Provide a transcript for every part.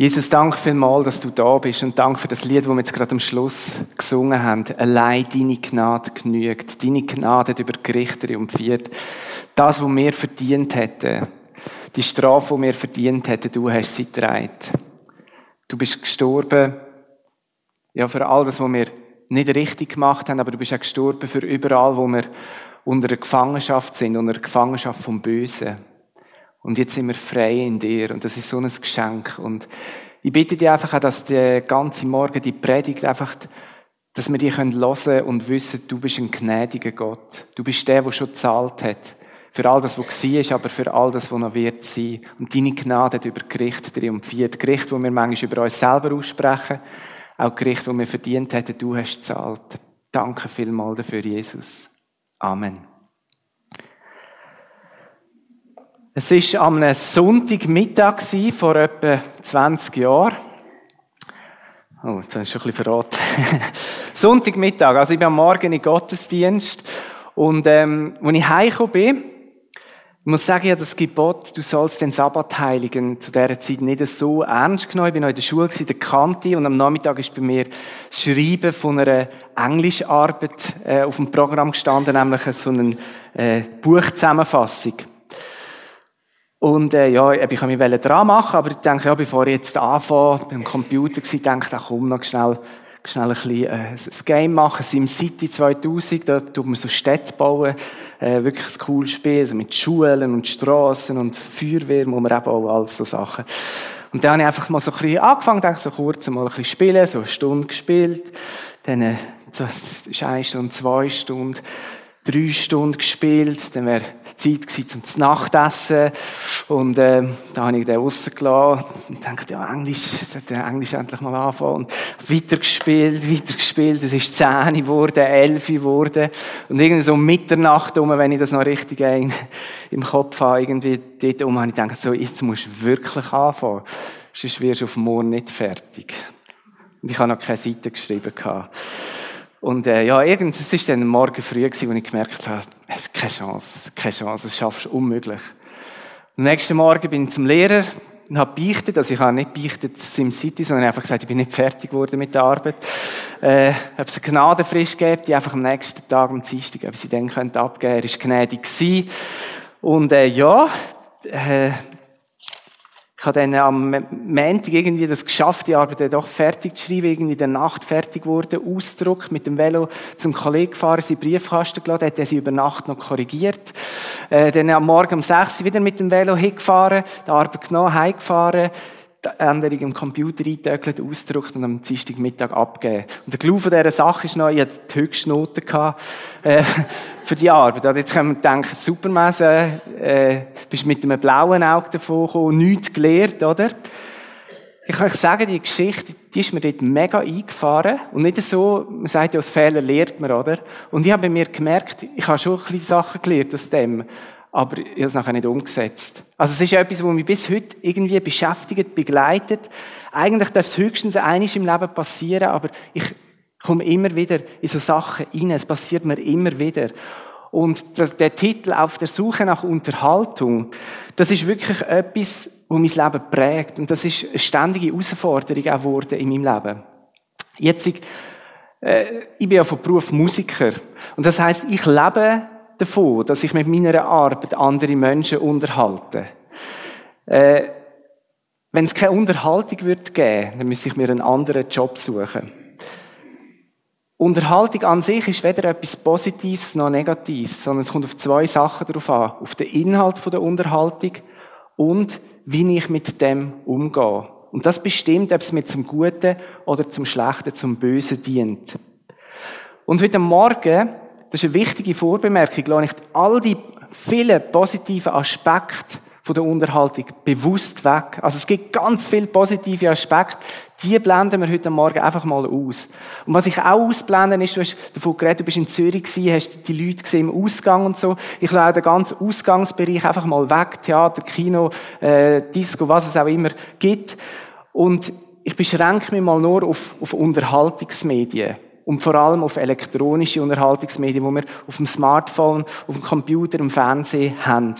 Jesus, danke vielmals, dass du da bist und danke für das Lied, das wir jetzt gerade am Schluss gesungen haben. Allein deine Gnade genügt. Deine Gnade hat über Gerichte triumphiert. Das, was wir verdient hätten, die Strafe, die wir verdient hätten, du hast sie getragen. Du bist gestorben, ja, für all das, was wir nicht richtig gemacht haben, aber du bist auch gestorben für überall, wo wir unter der Gefangenschaft sind, unter der Gefangenschaft vom Bösen. Und jetzt sind wir frei in dir. Und das ist so ein Geschenk. Und ich bitte dich einfach auch, dass der ganze Morgen die Predigt einfach, dass wir die hören können und wissen, du bist ein gnädiger Gott. Du bist der, der schon gezahlt hat. Für all das, was war, aber für all das, was noch wird sein. Und deine Gnade hat über Gericht triumphiert. Gericht, wo wir manchmal über uns selber aussprechen. Auch Gericht, wo wir verdient hätten, du hast gezahlt. Danke vielmals dafür, Jesus. Amen. Es war am Sonntagmittag vor etwa 20 Jahren. Oh, jetzt habe ich schon ein bisschen verraten. Sonntagmittag, also ich bin am Morgen in Gottesdienst und ähm, als ich heimgekommen bin, ich muss sagen, ja, das Gebot, du sollst den Sabbat heiligen, zu dieser Zeit nicht so ernst genommen. Ich bin noch in der Schule, in der Kante, und am Nachmittag ist bei mir das Schreiben von einer Englischarbeit äh, auf dem Programm gestanden, nämlich so eine äh, Buchzusammenfassung. Und äh, ja, ich kann mich dran machen, aber ich denke, ja, bevor ich jetzt anfange, beim Computer war, denke ich, komm noch schnell, schnell ein bisschen äh, ein Game machen. SimCity 2000, da tut man so Städte bauen, äh, wirklich ein cooles Spiel, also mit Schulen und Straßen und Feuerwehr, wo man eben auch alles so Sachen. Und dann habe ich einfach mal so ein bisschen angefangen, denke so kurz mal ein bisschen spielen, so eine Stunde gespielt, dann äh, so, ist eine Stunde, zwei Stunden, drei Stunden gespielt, dann wäre Zeit gewesen zum Nachtessen. Und äh, da habe ich den rausgelassen. Und dachte, ja, Englisch, sollte Englisch endlich mal anfangen. Und weiter gespielt, weiter gespielt, es ist zehn geworden, elf geworden. Und irgendwie so um Mitternacht um, wenn ich das noch richtig ein, im Kopf habe, irgendwie dort um, habe ich gedacht, so, jetzt musst du wirklich anfangen, sonst wirst du auf morgen nicht fertig. Und ich habe noch keine Seite geschrieben gehabt. Und äh, ja, irgend, es war dann Morgen früh, wo ich gemerkt habe, es ist keine Chance, keine Chance, das schaffst du unmöglich. Am nächsten Morgen bin ich zum Lehrer und habe beichtet, also ich habe nicht beichtet SimCity, sondern einfach gesagt, ich bin nicht fertig geworden mit der Arbeit. Äh, ob es eine Gnadenfrist gibt, die einfach am nächsten Tag, am Dienstag, ob sie dann abgeben könnte. Er war gnädig gewesen. Und äh, ja, äh, ich habe dann am Montag irgendwie das geschafft, die Arbeit dann doch fertig zu schreiben, irgendwie in der Nacht fertig wurde, Ausdruck mit dem Velo zum Kollegen gefahren, sie Briefkasten geladen, hat er sie über Nacht noch korrigiert. Äh, dann am Morgen um 6 Uhr wieder mit dem Velo hingefahren, die Arbeit genommen, heimgefahren, die Änderung im Computer eingetöckelt, ausgedruckt und am Dienstagmittag abgeben. Und der Clou von dieser Sache ist noch, ich hatte die höchste Note äh, für die Arbeit. Und jetzt können wir denken, Supermesse, äh, bist mit einem blauen Auge davon gekommen, nichts gelernt, oder? Ich kann euch sagen, die Geschichte, die ist mir dort mega eingefahren. Und nicht so, man sagt ja, aus Fehlern lernt man, oder? Und ich habe bei mir gemerkt, ich habe schon ein bisschen Sachen gelernt aus dem aber ich habe es nachher nicht umgesetzt. Also es ist etwas, was mich bis heute irgendwie beschäftigt, begleitet. Eigentlich darf es höchstens einiges im Leben passieren, aber ich komme immer wieder in so Sachen rein. Es passiert mir immer wieder. Und der, der Titel auf der Suche nach Unterhaltung, das ist wirklich etwas, was mein Leben prägt. Und das ist eine ständige Herausforderung auch geworden in meinem Leben. Jetzt, äh, ich bin ja von Beruf Musiker. Und das heißt, ich lebe davon, dass ich mit meiner Arbeit andere Menschen unterhalte. Äh, wenn es keine Unterhaltung wird geben, dann müsste ich mir einen anderen Job suchen. Unterhaltung an sich ist weder etwas Positives noch Negatives, sondern es kommt auf zwei Sachen darauf an. Auf den Inhalt der Unterhaltung und wie ich mit dem umgehe. Und das bestimmt, ob es mir zum Guten oder zum Schlechten, zum Bösen dient. Und heute Morgen das ist eine wichtige Vorbemerkung, lasse ich all die vielen positiven Aspekte von der Unterhaltung bewusst weg. Also es gibt ganz viele positive Aspekte, die blenden wir heute Morgen einfach mal aus. Und was ich auch ausblenden ist, du hast davon geredet, du bist in Zürich gewesen, hast die Leute gesehen im Ausgang und so. Ich lasse den ganzen Ausgangsbereich einfach mal weg, Theater, Kino, äh, Disco, was es auch immer gibt. Und ich beschränke mich mal nur auf, auf Unterhaltungsmedien und vor allem auf elektronische Unterhaltungsmedien, die wir auf dem Smartphone, auf dem Computer, im Fernsehen haben.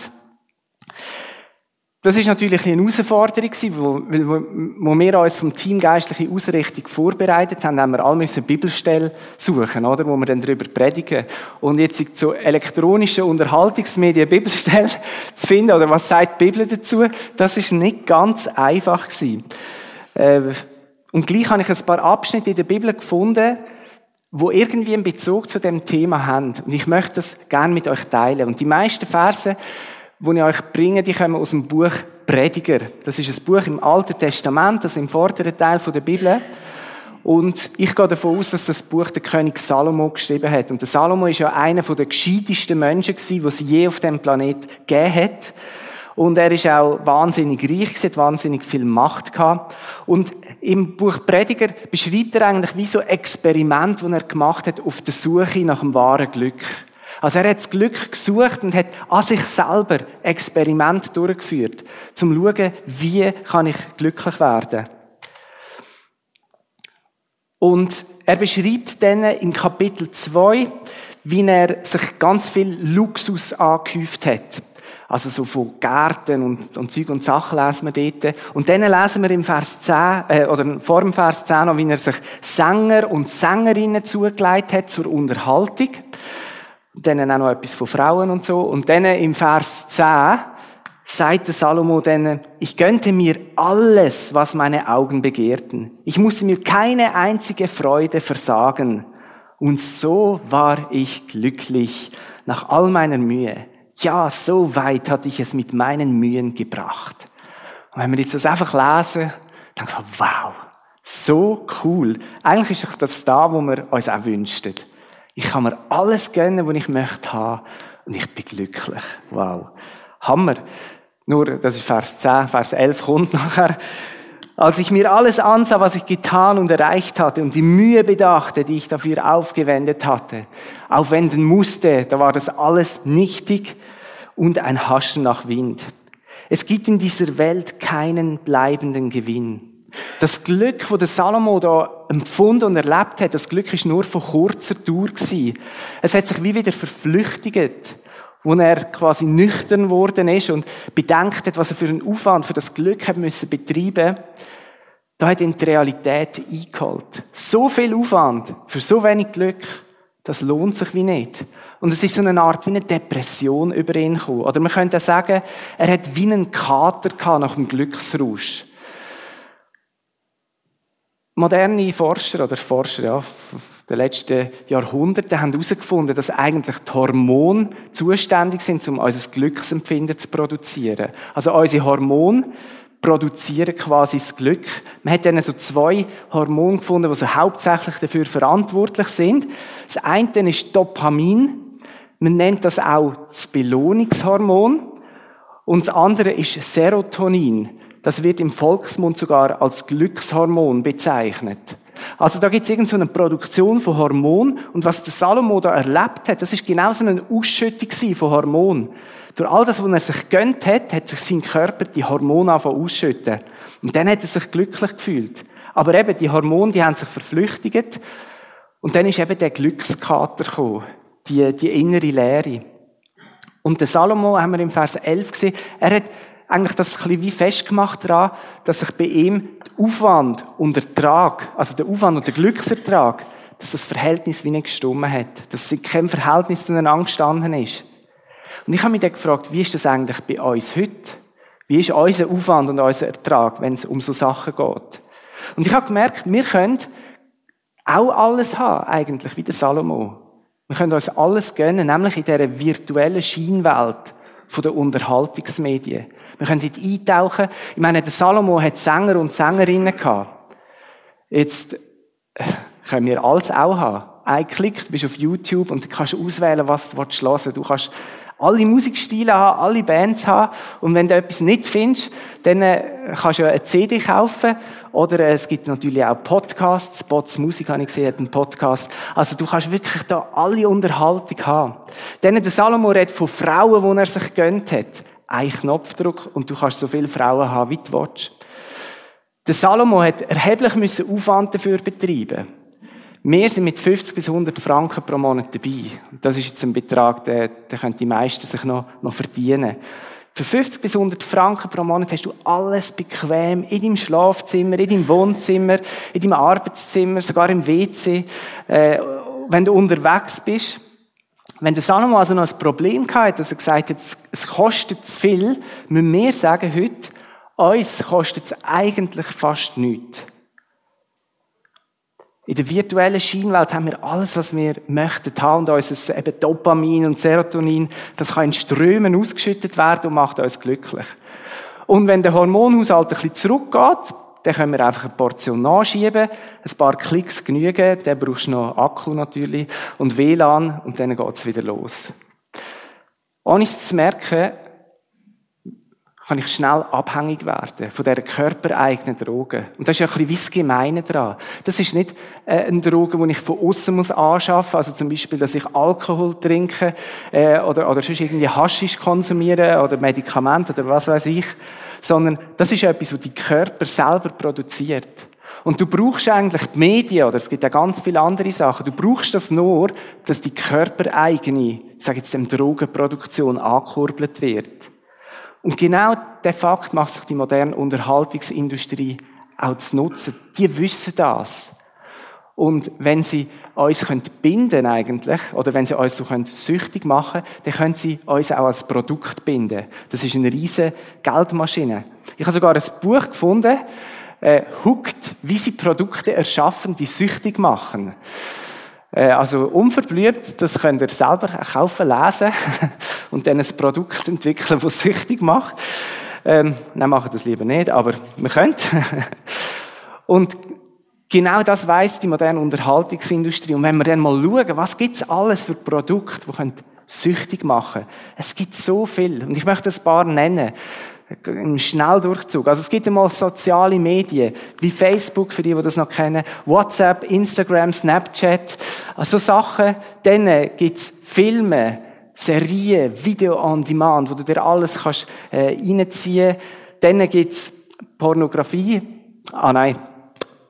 Das ist natürlich eine Herausforderung, wo, wo, wir uns vom Team geistliche Ausrichtung vorbereitet haben, haben wir alle müssen Bibelstellen suchen, oder, wo wir dann darüber predigen. Und jetzt zu elektronischen Unterhaltungsmedien Bibelstellen zu finden, oder was sagt die Bibel dazu, das ist nicht ganz einfach gewesen. Äh, und gleich habe ich ein paar Abschnitte in der Bibel gefunden, wo irgendwie einen Bezug zu dem Thema haben. Und ich möchte das gerne mit euch teilen. Und die meisten Verse die ich euch bringe, die kommen aus dem Buch Prediger. Das ist ein Buch im Alten Testament, das im vorderen Teil der Bibel. Und ich gehe davon aus, dass das Buch der König Salomo geschrieben hat. Und der Salomo ist ja einer der gescheitesten Menschen gewesen, die es je auf dem Planet gegeben hat. Und er ist auch wahnsinnig reich, hat wahnsinnig viel Macht gehabt. Und im Buch Prediger beschreibt er eigentlich wie so ein Experiment, das er gemacht hat auf der Suche nach dem wahren Glück. Also er hat das Glück gesucht und hat an sich selber Experiment durchgeführt, zum zu schauen, wie kann ich glücklich werden. Und er beschreibt dann in Kapitel 2, wie er sich ganz viel Luxus angehäuft hat. Also so von Gärten und, und Zeug und Sachen lesen wir dort. Und dann lesen wir im Vers 10, äh, oder vor dem Vers 10 noch, wie er sich Sänger und Sängerinnen zugelegt hat zur Unterhaltung. Dann auch noch etwas von Frauen und so. Und dann im Vers 10 sagt der Salomo dann, ich gönnte mir alles, was meine Augen begehrten. Ich musste mir keine einzige Freude versagen. Und so war ich glücklich nach all meiner Mühe. Ja, so weit hatte ich es mit meinen Mühen gebracht. Und wenn wir jetzt das einfach lesen, dann denken wir, wow, so cool. Eigentlich ist das da, wo wir uns auch wünschen. Ich kann mir alles gönnen, was ich möchte haben. Und ich bin glücklich. Wow. Hammer. Nur, das ist Vers 10, Vers 11 kommt nachher. Als ich mir alles ansah, was ich getan und erreicht hatte und die Mühe bedachte, die ich dafür aufgewendet hatte, aufwenden musste, da war das alles nichtig und ein Haschen nach Wind. Es gibt in dieser Welt keinen bleibenden Gewinn. Das Glück, das der Salomo da empfunden und erlebt hat, das Glück ist nur von kurzer Dauer gewesen. Es hat sich wie wieder verflüchtigt, wo er quasi nüchtern worden ist und bedenkt hat, was er für einen Aufwand für das Glück hat müssen betreiben. Da hat ihn die Realität eingeholt. So viel Aufwand für so wenig Glück, das lohnt sich wie nicht. Und es ist so eine Art wie eine Depression über ihn gekommen. Oder man könnte sagen, er hat wie einen Kater gehabt nach dem Glücksrausch moderne Forscher oder Forscher ja, der letzten Jahrhunderte haben herausgefunden, dass eigentlich die Hormone zuständig sind, um unser Glücksempfinden zu produzieren. Also unsere Hormone produzieren quasi das Glück. Man hat dann so zwei Hormone gefunden, die so hauptsächlich dafür verantwortlich sind. Das eine ist Dopamin. Man nennt das auch das Belohnungshormon. Und das andere ist Serotonin. Das wird im Volksmund sogar als Glückshormon bezeichnet. Also da gibt es irgendeine so Produktion von Hormonen und was der Salomo da erlebt hat, das ist genau so eine Ausschüttung von Hormonen. Durch all das, was er sich gönnt hat, hat sich sein Körper die Hormone angefangen ausschütten. Und dann hat er sich glücklich gefühlt. Aber eben, die Hormone, die haben sich verflüchtigt. Und dann ist eben der Glückskater gekommen. Die, die innere Leere. Und der Salomo, haben wir im Vers 11 gesehen, er hat eigentlich das ein bisschen wie festgemacht daran, dass sich bei ihm der Aufwand und Ertrag, also der Aufwand und der Glücksertrag, dass das Verhältnis wie nicht gestummen hat. Dass kein Verhältnis zueinander gestanden ist. Und ich habe mich dann gefragt, wie ist das eigentlich bei uns heute? Wie ist unser Aufwand und unser Ertrag, wenn es um so Sachen geht? Und ich habe gemerkt, wir können auch alles haben, eigentlich, wie der Salomo. Wir können uns alles gönnen, nämlich in dieser virtuellen Scheinwelt der Unterhaltungsmedien. Wir können dort eintauchen. Ich meine, der Salomo hat Sänger und Sängerinnen gehabt. Jetzt äh, können wir alles auch haben. Ein Klick, du bist auf YouTube und du kannst auswählen, was du hören willst. Du kannst alle Musikstile haben, alle Bands haben. Und wenn du etwas nicht findest, dann äh, kannst du eine CD kaufen. Oder äh, es gibt natürlich auch Podcasts. Spots Musik habe ich gesehen, hat einen Podcast. Also du kannst wirklich da alle Unterhaltung haben. Dann der Salomo redet von Frauen, die er sich gönnt hat ein Knopfdruck und du kannst so viele Frauen haben, wie du willst. Der Salomo hat erheblich müssen Aufwand dafür betreiben. Wir sind mit 50 bis 100 Franken pro Monat dabei. Das ist jetzt ein Betrag, der, der können die meisten sich noch, noch verdienen. Für 50 bis 100 Franken pro Monat hast du alles bequem in deinem Schlafzimmer, in deinem Wohnzimmer, in deinem Arbeitszimmer, sogar im WC, äh, wenn du unterwegs bist. Wenn der Salomo also noch ein Problem hatte, dass er gesagt hat, es kostet zu viel, müssen wir sagen heute, uns kostet es eigentlich fast nichts. In der virtuellen Scheinwelt haben wir alles, was wir möchten haben und unser eben Dopamin und Serotonin, das kann in Strömen ausgeschüttet werden und macht uns glücklich. Und wenn der Hormonhaushalt ein bisschen zurückgeht, dann können wir einfach eine Portion nachschieben, ein paar Klicks genügen, dann brauchst du noch Akku natürlich und WLAN und dann geht's wieder los. Ohne es zu merken, kann ich schnell abhängig werden von dieser körpereigenen Droge. Und das ist ja ein bisschen wie das Gemeine daran. Das ist nicht äh, eine Droge, die ich von außen muss anschaffen muss, also zum Beispiel, dass ich Alkohol trinke äh, oder, oder sonst irgendwie Haschisch konsumiere oder Medikamente oder was weiß ich, sondern das ist etwas, was die Körper selber produziert. Und du brauchst eigentlich die Medien, oder es gibt ja ganz viele andere Sachen, du brauchst das nur, dass die körpereigene, ich jetzt, Drogenproduktion angekurbelt wird. Und genau der Fakt macht sich die moderne Unterhaltungsindustrie auch zu nutzen. Die wissen das. Und wenn sie uns binden eigentlich, oder wenn sie uns so süchtig machen dann können sie uns auch als Produkt binden. Das ist eine riesige Geldmaschine. Ich habe sogar ein Buch gefunden, äh, Hooked, wie sie Produkte erschaffen, die süchtig machen. Äh, also unverblümt, das könnt ihr selber kaufen, lesen und dann ein Produkt entwickeln, das süchtig macht. Ähm, nein, machen das lieber nicht, aber wir können. und genau das weiß die moderne Unterhaltungsindustrie. Und wenn wir dann mal schauen, was gibt's alles für Produkte, die können süchtig machen Es gibt so viel. Und ich möchte ein paar nennen. Im Schnelldurchzug. Also es gibt einmal soziale Medien, wie Facebook, für die, die das noch kennen, WhatsApp, Instagram, Snapchat. Also Sachen. Dann gibt's Filme, Serien, Video on Demand, wo du dir alles kannst äh, reinziehen. Dann gibt's Pornografie. Ah nein,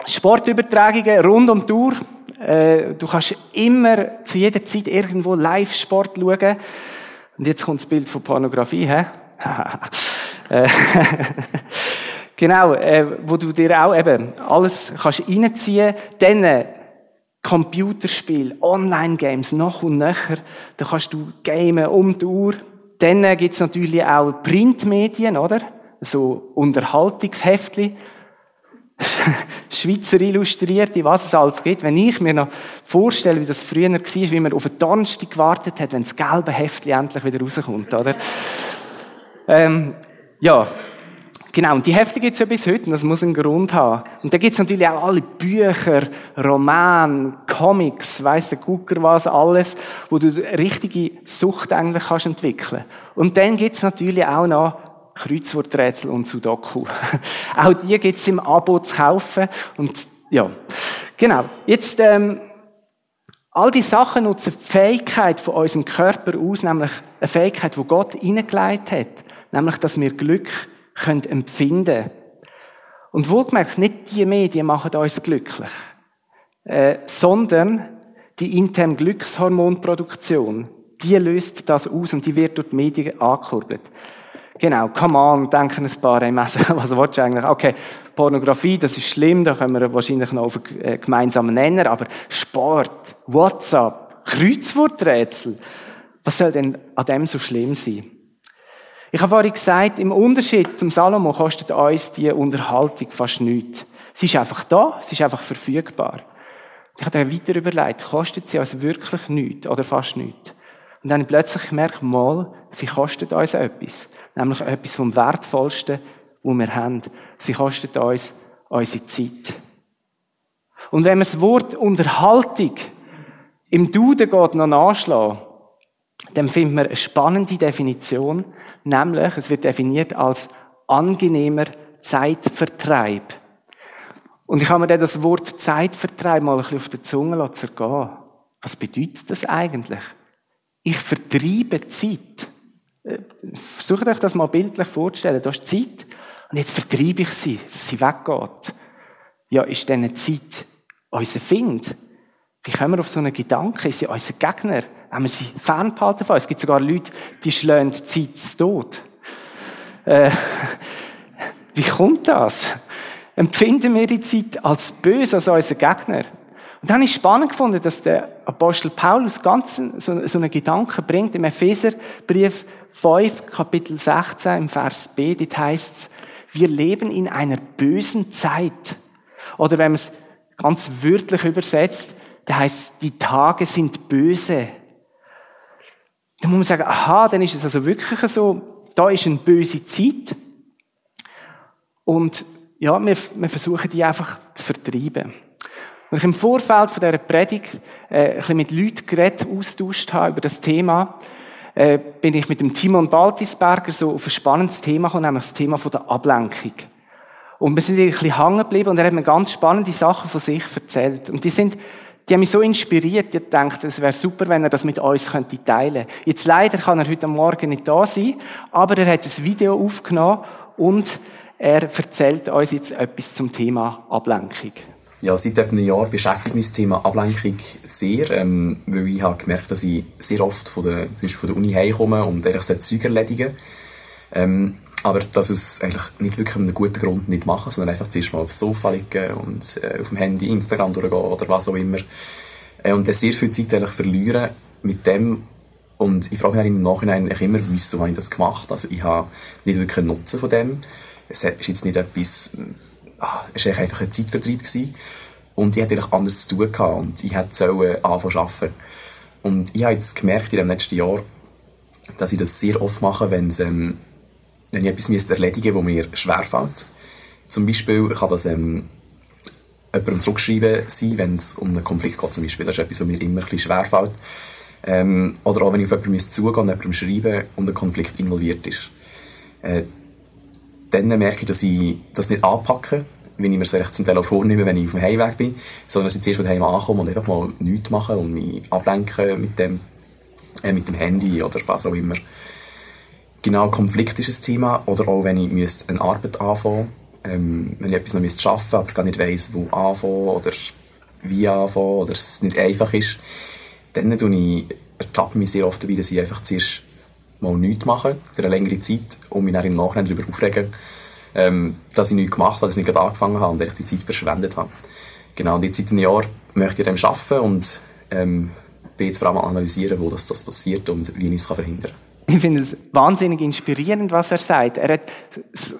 Sportübertragungen rund um die Uhr. Äh, du kannst immer zu jeder Zeit irgendwo Live-Sport schauen. Und jetzt kommt das Bild von Pornografie, hä? Äh, genau, äh, wo du dir auch eben alles kannst reinziehen. Dann äh, Computerspiel, Online-Games, noch und nöcher. Da kannst du gamen um die Uhr. Dann äh, gibt's natürlich auch Printmedien, oder? So Unterhaltungsheftchen. Schweizer Illustrierte, was es alles gibt. Wenn ich mir noch vorstelle, wie das früher war, wie man auf den Donnerstag gewartet hat, wenn das gelbe Heftchen endlich wieder rauskommt, oder? ähm, ja, genau. Und die Hefte gibt es ja bis heute und das muss einen Grund haben. Und da gibt es natürlich auch alle Bücher, Romane, Comics, weiss der Gucker was, alles, wo du richtige Sucht eigentlich kannst entwickeln. Und dann gibt es natürlich auch noch Kreuzworträtsel und Sudoku. auch die gibt es im Abo zu kaufen. Und ja, genau. Jetzt, ähm, all die Sachen nutzen die Fähigkeit von unserem Körper aus, nämlich eine Fähigkeit, die Gott hineingelegt hat nämlich, dass wir Glück können empfinden Und wohlgemerkt, nicht die Medien machen uns glücklich, äh, sondern die interne Glückshormonproduktion, die löst das aus und die wird durch die Medien angekurbelt. Genau, come on, denken ein paar im. Was willst du eigentlich? Okay, Pornografie, das ist schlimm, da können wir wahrscheinlich noch auf einen äh, gemeinsamen Nenner, aber Sport, WhatsApp, Kreuzworträtsel, was soll denn an dem so schlimm sein? Ich habe vorhin gesagt, im Unterschied zum Salomo kostet uns die Unterhaltung fast nichts. Sie ist einfach da, sie ist einfach verfügbar. Ich habe dann weiter überlegt, kostet sie uns wirklich nichts oder fast nichts? Und dann ich plötzlich gemerkt, mal, sie kostet uns etwas. Nämlich etwas vom Wertvollsten, was wir haben. Sie kostet uns unsere Zeit. Und wenn man das Wort Unterhaltung im Duden geht noch nachschlagen, dann findet man eine spannende Definition, nämlich es wird definiert als angenehmer Zeitvertreib. Und ich habe mir dann das Wort Zeitvertreib mal ein bisschen auf der Zunge zergehen. Was bedeutet das eigentlich? Ich vertreibe Zeit. Äh, versucht euch das mal bildlich vorzustellen. Da ist Zeit und jetzt vertreibe ich sie, dass sie weggeht. Ja, ist diese Zeit unser Find? Wie kommen wir auf so einen Gedanken? Ist sie unser Gegner? Wenn wir sie fernbehalten von Es gibt sogar Leute, die schlagen die Zeit zu Tod. Äh, wie kommt das? Empfinden wir die Zeit als böse, als unser Gegner? Und dann ist spannend gefunden, dass der Apostel Paulus ganz so, so einen Gedanken bringt im Epheserbrief 5, Kapitel 16, im Vers B, dort heißt es, wir leben in einer bösen Zeit. Oder wenn man es ganz wörtlich übersetzt, da heißt die Tage sind böse. Da muss man sagen, aha, dann ist es also wirklich so, da ist eine böse Zeit. Und ja, wir, wir versuchen die einfach zu vertreiben. Und ich im Vorfeld von dieser Predigt äh, ein bisschen mit Leuten geredet, austauscht habe über das Thema, äh, bin ich mit dem Timon Baltisberger so auf ein spannendes Thema gekommen, nämlich das Thema der Ablenkung. Und wir sind ein bisschen hängen geblieben und er hat mir ganz spannende Sachen von sich erzählt. Und die sind, die haben mich so inspiriert, ich dachte, es wäre super, wenn er das mit uns teilen könnte. Jetzt leider kann er heute Morgen nicht da sein, aber er hat ein Video aufgenommen und er erzählt uns jetzt etwas zum Thema Ablenkung. Ja, seit einem Jahr beschäftigt mich das Thema Ablenkung sehr, ähm, weil ich habe gemerkt, dass ich sehr oft von der, von der Uni heimkomme und eigentlich Zeug erledigen ähm, aber dass es eigentlich nicht wirklich einen guten Grund nicht machen, sondern einfach zuerst mal aufs Sofa liegen und äh, auf dem Handy Instagram durchgehen oder was auch immer. Äh, und dann sehr viel Zeit eigentlich verlieren mit dem und ich frage mich im Nachhinein immer, wieso habe ich das gemacht? Also ich habe nicht wirklich einen Nutzen von dem. Es ist jetzt nicht etwas ah, es war einfach ein Zeitvertreib. Gewesen. Und ich hatte eigentlich anderes zu tun gehabt und ich hätte sollen anfangen zu arbeiten. Und ich habe jetzt gemerkt in dem letzten Jahr, dass ich das sehr oft mache, wenn, es, ähm, wenn ich etwas erledigen müsste, das mir schwerfällt. Zum Beispiel kann das ähm, jemandem zurückschreiben sein, wenn es um einen Konflikt geht zum Beispiel. Das ist etwas, was mir immer ein schwerfällt. Ähm, oder auch wenn ich auf jemanden zugehen und jemandem schreiben und ein Konflikt involviert ist. Äh, dann merke ich, dass ich das nicht anpacke, wenn ich mir es zum Telefon nehme, wenn ich auf dem Heimweg bin, sondern dass ich zuerst daheim ankomme und einfach mal nichts mache und mich ablenke mit dem, äh, mit dem Handy oder was auch immer. Genau, Konflikt ist ein Thema. Oder auch, wenn ich müsste eine Arbeit anfangen ähm, wenn ich etwas noch müsste arbeiten aber gar nicht weiss, wo anfangen oder wie anfangen oder es nicht einfach ist, dann tue ich, ertappe mich sehr oft dabei, dass ich einfach zuerst mal nichts machen, für eine längere Zeit, und mich dann im Nachhinein darüber aufregen, ähm, dass ich nichts gemacht habe, dass ich nicht angefangen habe und ich die Zeit verschwendet habe. Genau, und jetzt seit einem Jahr möchte ich dem arbeiten und ähm, bin jetzt vor allem analysieren, wo das, das passiert und wie ich es verhindern kann. Ich finde es wahnsinnig inspirierend, was er sagt. Er hat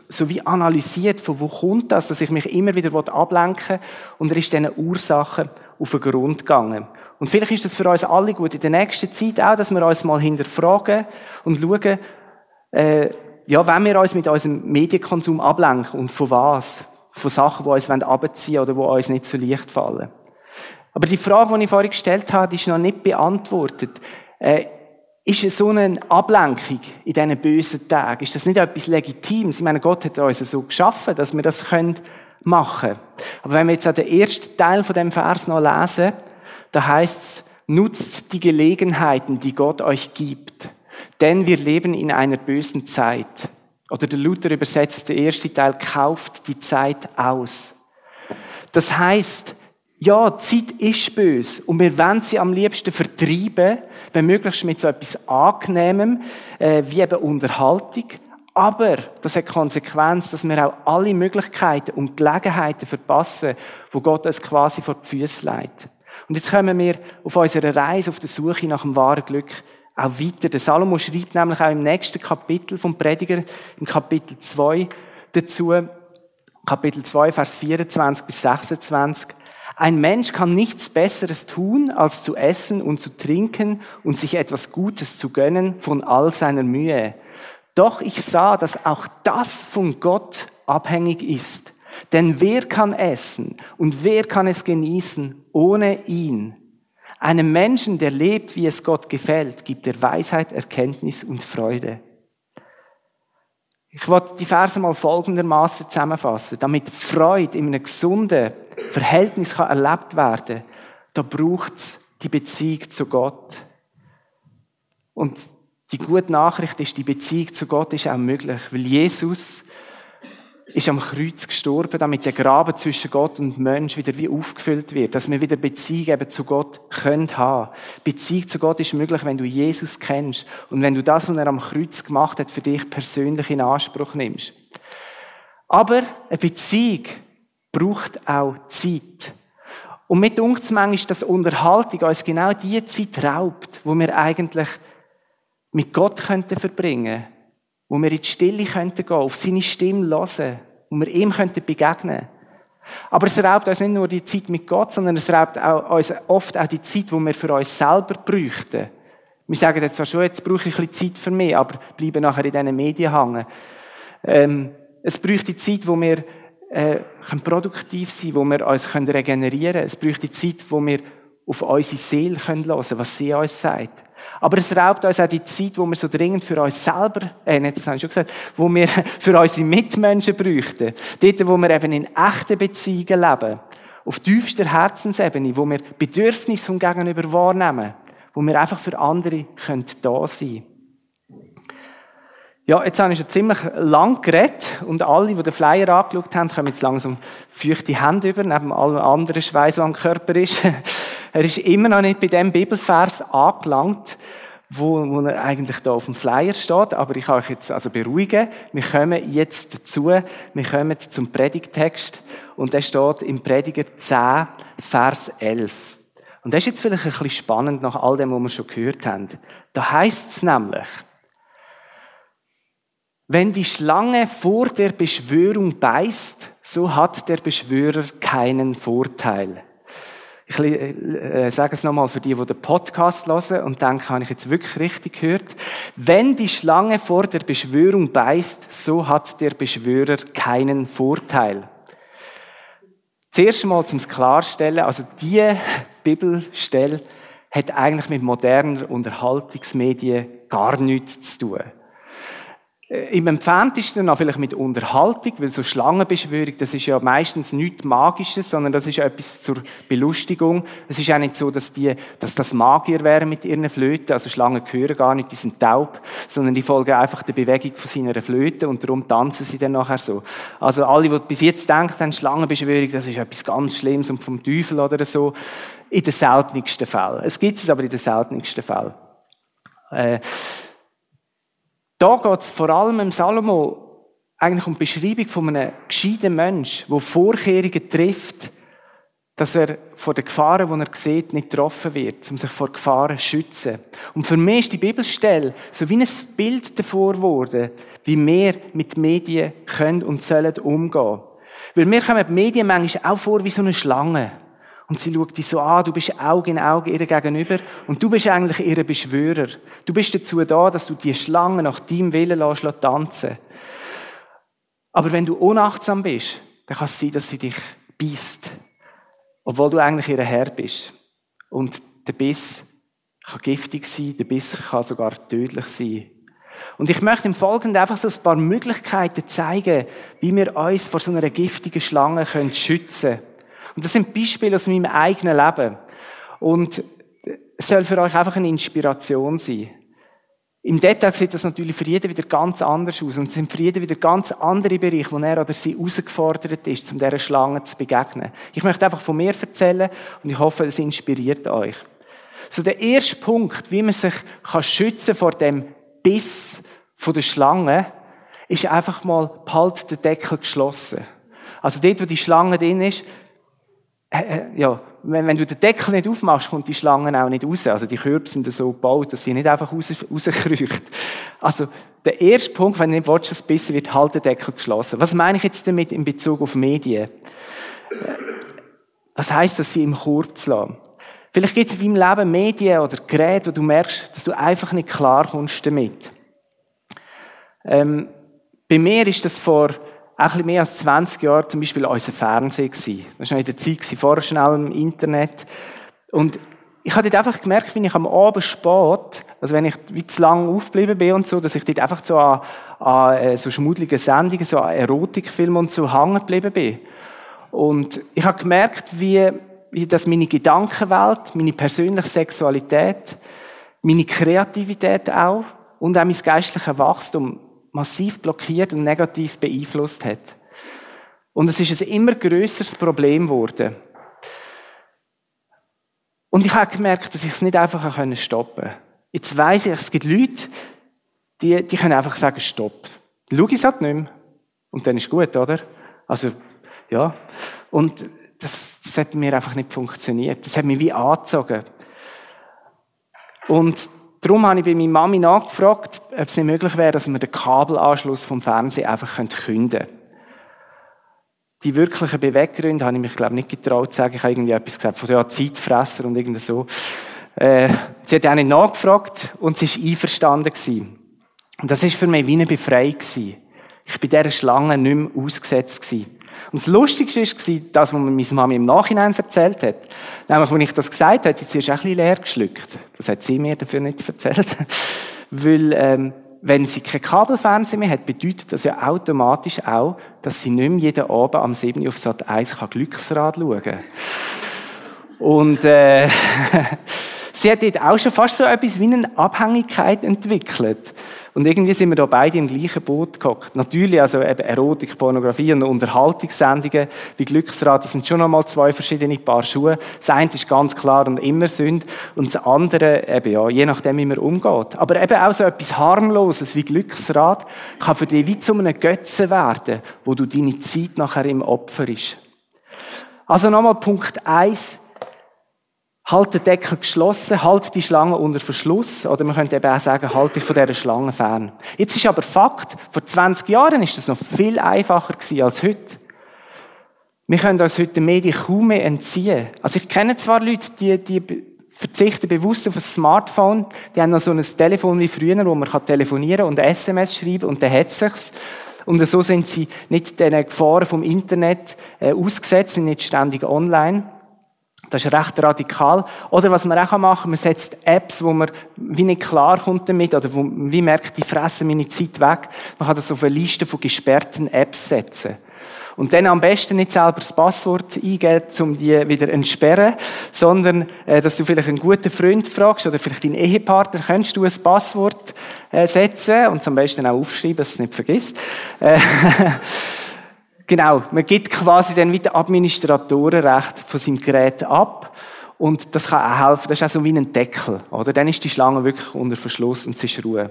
so wie analysiert, von wo kommt das, dass ich mich immer wieder ablenken will. Und er ist diesen Ursachen auf den Grund gegangen. Und vielleicht ist das für uns alle gut in der nächsten Zeit auch, dass wir uns mal hinterfragen und schauen, äh, ja, wenn wir uns mit unserem Medienkonsum ablenken und von was? Von Sachen, die uns abziehen oder die uns nicht so leicht fallen. Aber die Frage, die ich vorhin gestellt habe, ist noch nicht beantwortet. Äh, ist so eine Ablenkung in diesen bösen Tagen, ist das nicht etwas Legitimes? Ich meine, Gott hat uns so geschaffen, dass wir das machen können. Aber wenn wir jetzt an den ersten Teil von dem Vers noch lesen, da heißt es, nutzt die Gelegenheiten, die Gott euch gibt, denn wir leben in einer bösen Zeit. Oder der Luther übersetzt der erste Teil, kauft die Zeit aus. Das heißt, ja, Zeit ist böse und wir wollen sie am liebsten vertreiben, wenn möglichst mit so etwas Angenehmem, äh, wie eben Unterhaltung. Aber das hat Konsequenz, dass wir auch alle Möglichkeiten und Gelegenheiten verpassen, wo Gott uns quasi vor die Füße legt. Und jetzt kommen wir auf unserer Reise, auf der Suche nach dem wahren Glück auch weiter. Der Salomo schreibt nämlich auch im nächsten Kapitel vom Prediger, im Kapitel 2 dazu, Kapitel 2, Vers 24 bis 26. Ein Mensch kann nichts Besseres tun, als zu essen und zu trinken und sich etwas Gutes zu gönnen von all seiner Mühe. Doch ich sah, dass auch das von Gott abhängig ist. Denn wer kann essen und wer kann es genießen ohne ihn? Einem Menschen, der lebt, wie es Gott gefällt, gibt er Weisheit, Erkenntnis und Freude. Ich wollte die Verse mal folgendermaßen zusammenfassen. Damit Freude in einem gesunden Verhältnis kann erlebt werden da braucht es die Beziehung zu Gott. Und die gute Nachricht ist, die Beziehung zu Gott ist auch möglich, weil Jesus ist am Kreuz gestorben, damit der Graben zwischen Gott und Mensch wieder wie aufgefüllt wird, dass wir wieder Beziehung eben zu Gott können haben. Beziehung zu Gott ist möglich, wenn du Jesus kennst und wenn du das, was er am Kreuz gemacht hat, für dich persönlich in Anspruch nimmst. Aber eine Beziehung braucht auch Zeit. Und mit uns manchmal, dass Unterhaltung uns genau die Zeit raubt, wo wir eigentlich mit Gott könnten verbringen wo wir in die Stille könnten gehen, auf seine Stimme hören, wo wir ihm könnten begegnen Aber es raubt uns nicht nur die Zeit mit Gott, sondern es raubt auch uns oft auch die Zeit, die wir für uns selber bräuchten. Wir sagen jetzt zwar schon, jetzt brauche ich ein bisschen Zeit für mich, aber bleiben nachher in diesen Medien hängen. Ähm, es bräuchte die Zeit, wo wir äh, produktiv sein können, wo wir uns regenerieren können. Es bräuchte Zeit, wo wir auf unsere Seele hören können, was sie uns sagt. Aber es raubt uns auch die Zeit, wo wir so dringend für uns selber, äh, nicht, das habe ich schon gesagt, wo wir für unsere Mitmenschen bräuchten. Dort, wo wir eben in echten Beziehungen leben. Auf tiefster Herzensebene, wo wir Bedürfnisse vom Gegenüber wahrnehmen. Wo wir einfach für andere können da sein ja, jetzt habe ich schon ziemlich lang geredet und alle, die den Flyer angeschaut haben, kommen jetzt langsam feuchte Hände über, neben allem anderen Schweiß, am Körper ist. er ist immer noch nicht bei dem Bibelvers angelangt, wo, wo er eigentlich da auf dem Flyer steht, aber ich kann euch jetzt also beruhigen. Wir kommen jetzt dazu, wir kommen zum Predigtext und der steht im Prediger 10, Vers 11. Und das ist jetzt vielleicht ein bisschen spannend nach all dem, was wir schon gehört haben. Da heißt es nämlich, wenn die Schlange vor der Beschwörung beißt, so hat der Beschwörer keinen Vorteil. Ich äh, sage es nochmal für die, die den Podcast hören und denken, habe ich jetzt wirklich richtig gehört. Wenn die Schlange vor der Beschwörung beißt, so hat der Beschwörer keinen Vorteil. Zuerst mal zum Klarstellen, also die Bibelstelle hat eigentlich mit moderner Unterhaltungsmedien gar nichts zu tun. Äh, Im entferntesten noch vielleicht mit Unterhaltung, weil so Schlangenbeschwörung, das ist ja meistens nichts Magisches, sondern das ist ja etwas zur Belustigung. Es ist auch nicht so, dass die, dass das Magier wären mit ihren Flöten. Also Schlangen hören gar nicht, die sind taub, sondern die folgen einfach der Bewegung von seiner Flöte und darum tanzen sie dann nachher so. Also alle, die bis jetzt denken, Schlangenbeschwörung, das ist etwas ganz Schlimmes und vom Teufel oder so, in den seltensten Fällen. Es gibt es aber in den seltensten Fällen. Äh, da geht es vor allem im Salomo eigentlich um die Beschreibung von einem gescheiten Mensch, der Vorkehrungen trifft, dass er vor den Gefahren, die er sieht, nicht getroffen wird, um sich vor Gefahren zu schützen. Und für mich ist die Bibelstelle so wie ein Bild davor geworden, wie wir mit Medien können und sollen umgehen. Weil mir kommen die Medien manchmal auch vor wie so eine Schlange. Und sie schaut dich so an, du bist Auge in Auge ihr gegenüber und du bist eigentlich ihr Beschwörer. Du bist dazu da, dass du die Schlange nach deinem Willen lässt, tanzen Aber wenn du unachtsam bist, dann kann es sein, dass sie dich beißt. Obwohl du eigentlich ihr Herr bist. Und der Biss kann giftig sein, der Biss kann sogar tödlich sein. Und ich möchte im Folgenden einfach so ein paar Möglichkeiten zeigen, wie wir uns vor so einer giftigen Schlange schützen können. Und das sind Beispiele aus meinem eigenen Leben. Und es soll für euch einfach eine Inspiration sein. Im Detail sieht das natürlich für jeden wieder ganz anders aus. Und es sind für jeden wieder ganz andere Bereiche, wo er oder sie herausgefordert ist, um dieser Schlange zu begegnen. Ich möchte einfach von mir erzählen und ich hoffe, es inspiriert euch. So der erste Punkt, wie man sich kann schützen vor dem Biss von der Schlange, ist einfach mal, halt den Deckel geschlossen. Also dort, wo die Schlange drin ist, äh, äh, ja, wenn, wenn, du den Deckel nicht aufmachst, kommt die Schlange auch nicht raus. Also die Körper sind so gebaut, dass sie nicht einfach raus, rauskriecht. Also der erste Punkt, wenn du nicht willst, dass es besser wird, halt den Deckel geschlossen. Was meine ich jetzt damit in Bezug auf Medien? Was heißt das, sie im Korb lassen? Vielleicht gibt es in deinem Leben Medien oder Geräte, wo du merkst, dass du einfach nicht klar kommst damit. Ähm, bei mir ist das vor ein bisschen mehr als 20 Jahre zum Beispiel unser Fernseher gewesen. Das war noch in der Zeit vorher schnell im Internet. Und ich habe dort einfach gemerkt, wenn ich am Abend spät, also wenn ich wie zu lange aufgeblieben bin und so, dass ich dort einfach so an, an äh, so schmuddeligen Sendungen, so an Erotikfilmen und so hängen geblieben bin. Und ich habe gemerkt, wie, wie das meine Gedankenwelt, meine persönliche Sexualität, meine Kreativität auch und auch mein geistliches Wachstum massiv blockiert und negativ beeinflusst hat. Und es ist ein immer größeres Problem geworden. Und ich habe gemerkt, dass ich es nicht einfach stoppen konnte. Jetzt weiss ich, es gibt Leute, die, die können einfach sagen, stopp. Dann schaue ich es halt nicht mehr. Und dann ist gut, oder? Also, ja. Und das, das hat mir einfach nicht funktioniert. Das hat mich wie angezogen. Und darum habe ich bei meiner Mami nachgefragt, ob es nicht möglich wäre, dass wir den Kabelanschluss vom Fernsehen einfach künden können. Die wirklichen Beweggründe habe ich mich, glaube ich, nicht getraut zu sagen. Ich habe irgendwie etwas gesagt von ja, Zeitfresser und irgendwie so. Äh, sie hat auch nicht nachgefragt und sie war einverstanden gewesen. Und das ist für mich wie eine Befreiung gewesen. Ich bin dieser Schlange nicht mehr ausgesetzt gewesen. Und das Lustigste war das, was mir meine Mami im Nachhinein erzählt hat. Nämlich, als ich das gesagt habe, hat sie zuerst ein bisschen leer geschluckt. Das hat sie mir dafür nicht erzählt. Weil, ähm, wenn sie kein Kabelfernsehen mehr hat, bedeutet das ja automatisch auch, dass sie nicht mehr jeden Abend am 7. auf Sat 1 Glücksrad schauen kann. Und äh, sie hat dort auch schon fast so etwas wie eine Abhängigkeit entwickelt. Und irgendwie sind wir da beide im gleichen Boot gehockt. Natürlich, also eben Erotik, Pornografie und Unterhaltungssendungen wie Glücksrad, das sind schon nochmal zwei verschiedene Paar Schuhe. Das eine ist ganz klar und immer Sünd und das andere eben ja, je nachdem, wie man umgeht. Aber eben auch so etwas harmloses wie Glücksrad kann für dich wie zu einem Götzen werden, wo du deine Zeit nachher im Opfer ist. Also nochmal Punkt eins Halt den Deckel geschlossen, halt die Schlange unter Verschluss. Oder man könnte eben auch sagen, halt dich von dieser Schlange fern. Jetzt ist aber Fakt, vor 20 Jahren ist das noch viel einfacher gewesen als heute. Wir können uns heute den Medien kaum mehr entziehen. Also ich kenne zwar Leute, die, die verzichten bewusst auf ein Smartphone, die haben noch so ein Telefon wie früher, wo man telefonieren und SMS schreiben und dann hat sich's. Und so sind sie nicht den Gefahren vom Internet äh, ausgesetzt, sind nicht ständig online. Das ist recht radikal. Oder was man auch machen kann, man setzt Apps, wo man wie nicht klar kommt damit, oder wo, wie merkt, die fressen meine Zeit weg. Man kann das auf eine Liste von gesperrten Apps setzen. Und dann am besten nicht selber das Passwort eingeben, um die wieder zu entsperren, sondern, äh, dass du vielleicht einen guten Freund fragst oder vielleicht deinen Ehepartner, könntest du ein Passwort äh, setzen und zum besten auch aufschreiben, dass du es nicht vergisst. Äh, Genau, man gibt quasi dann wieder Administratorenrecht von seinem Gerät ab. Und das kann auch helfen. Das ist auch so wie ein Deckel, oder? Dann ist die Schlange wirklich unter Verschluss und es ist Ruhe.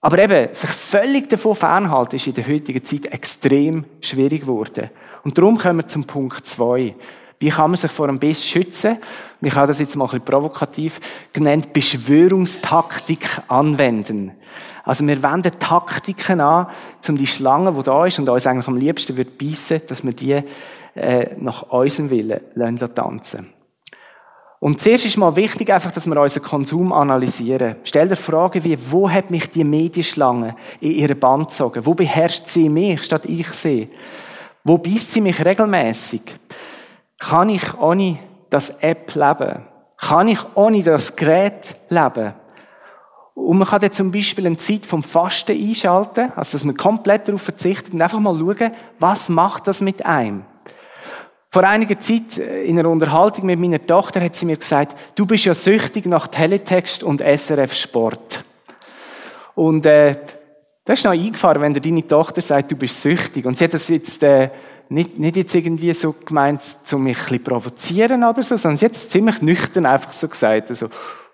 Aber eben, sich völlig davon fernhalten, ist in der heutigen Zeit extrem schwierig geworden. Und darum kommen wir zum Punkt zwei. Wie kann man sich vor einem Biss schützen? Ich habe das jetzt mal ein bisschen provokativ genannt, Beschwörungstaktik anwenden. Also wir wenden Taktiken an, um die Schlange, die da ist und uns eigentlich am liebsten wird beißen, dass wir die äh, nach unserem Willen lassen tanzen. Und zuerst ist mal wichtig einfach, dass wir unseren Konsum analysieren. Stell dir Frage wie, wo hat mich die Medienschlange in ihre Band gezogen? Wo beherrscht sie mich, statt ich sie? Wo beißt sie mich regelmäßig? Kann ich ohne das App leben? Kann ich ohne das Gerät leben? Und man kann dann zum Beispiel eine Zeit vom Fasten einschalten, also dass man komplett darauf verzichtet und einfach mal schauen, was macht das mit einem. Vor einiger Zeit äh, in einer Unterhaltung mit meiner Tochter hat sie mir gesagt, du bist ja süchtig nach Teletext und SRF Sport. Und äh, das ist noch eingefahren, wenn dir deine Tochter sagt, du bist süchtig. Und sie hat das jetzt äh, nicht, nicht jetzt irgendwie so gemeint, um mich ein bisschen provozieren oder so, sondern sie hat es ziemlich nüchtern einfach so gesagt. Also,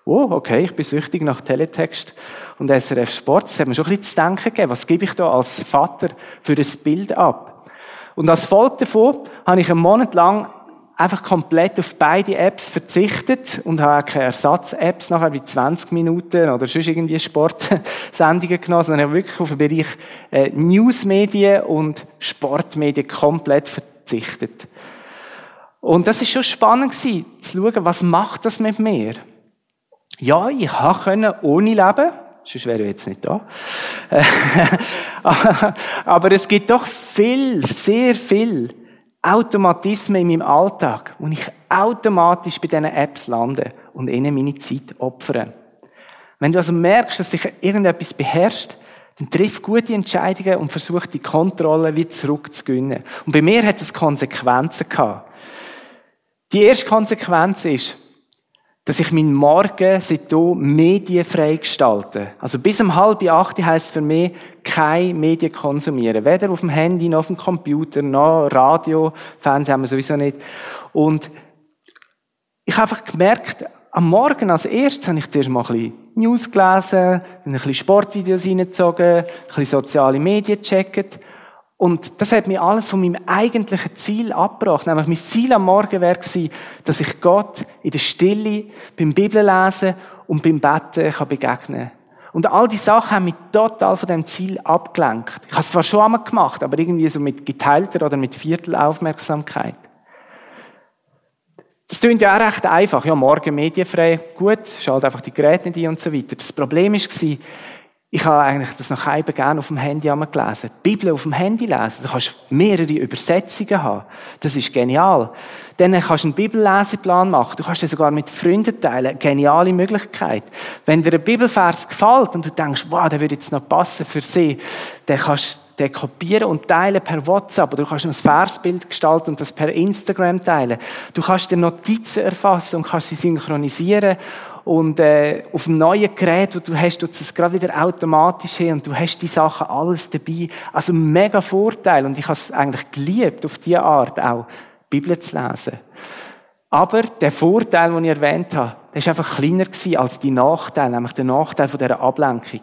oh, okay, ich bin süchtig nach Teletext und SRF Sport. Das hat mir schon ein bisschen zu denken gegeben. Was gebe ich da als Vater für ein Bild ab? Und als Folge davon habe ich einen Monat lang einfach komplett auf beide Apps verzichtet und habe auch keine Ersatz-Apps nachher wie 20 Minuten oder sonst irgendwie Sportsendungen genommen, sondern habe wirklich auf den Bereich äh, Newsmedien und Sportmedien komplett verzichtet. Und das ist schon spannend gewesen, zu schauen, was macht das mit mir? Ja, ich konnte ohne leben, sonst wäre ich jetzt nicht da. Aber es gibt doch viel, sehr viel Automatismen in meinem Alltag, wo ich automatisch bei diesen Apps lande und ihnen meine Zeit opfere. Wenn du also merkst, dass dich irgendetwas beherrscht, dann triff gute Entscheidungen und versuch die Kontrolle wieder zurückzugewinnen. Und bei mir hat es Konsequenzen gehabt. Die erste Konsequenz ist, dass ich meinen Morgen seitdem medienfrei gestalte. Also bis um halb acht heisst für mich, keine Medien konsumieren. Weder auf dem Handy, noch auf dem Computer, noch Radio, Fernsehen haben wir sowieso nicht. Und ich habe einfach gemerkt, am Morgen als erstes habe ich zuerst mal ein bisschen News gelesen, ein bisschen Sportvideos reingezogen, ein bisschen soziale Medien gecheckt. Und das hat mir alles von meinem eigentlichen Ziel abgebracht. Nämlich mein Ziel am Morgen gewesen, dass ich Gott in der Stille beim Bibellesen und beim Betten kann begegnen Und all die Sachen haben mich total von dem Ziel abgelenkt. Ich habe es zwar schon einmal gemacht, aber irgendwie so mit geteilter oder mit Viertelaufmerksamkeit. Das klingt ja auch recht einfach. Ja, morgen medienfrei, gut, schalt einfach die Geräte nicht ein und so weiter. Das Problem war, ich habe eigentlich das noch eben gerne auf dem Handy gelesen. Die Bibel auf dem Handy lesen. Da kannst du mehrere Übersetzungen haben. Das ist genial. Dann kannst du einen Bibelleseplan machen. Du kannst den sogar mit Freunden teilen. Geniale Möglichkeit. Wenn dir ein Bibelvers gefällt und du denkst, wow, der würde jetzt noch passen für sie, dann kannst du den kopieren und teilen per WhatsApp. Oder du kannst ein Versbild gestalten und das per Instagram teilen. Du kannst dir Notizen erfassen und kannst sie synchronisieren und äh, auf dem neuen Gerät, wo du hast, tut es gerade wieder automatisch hin und du hast die Sachen alles dabei. Also mega Vorteil und ich habe es eigentlich geliebt, auf diese Art auch Bibel zu lesen. Aber der Vorteil, den ich erwähnt habe, der war einfach kleiner als die Nachteil, nämlich der Nachteil von dieser Ablenkung.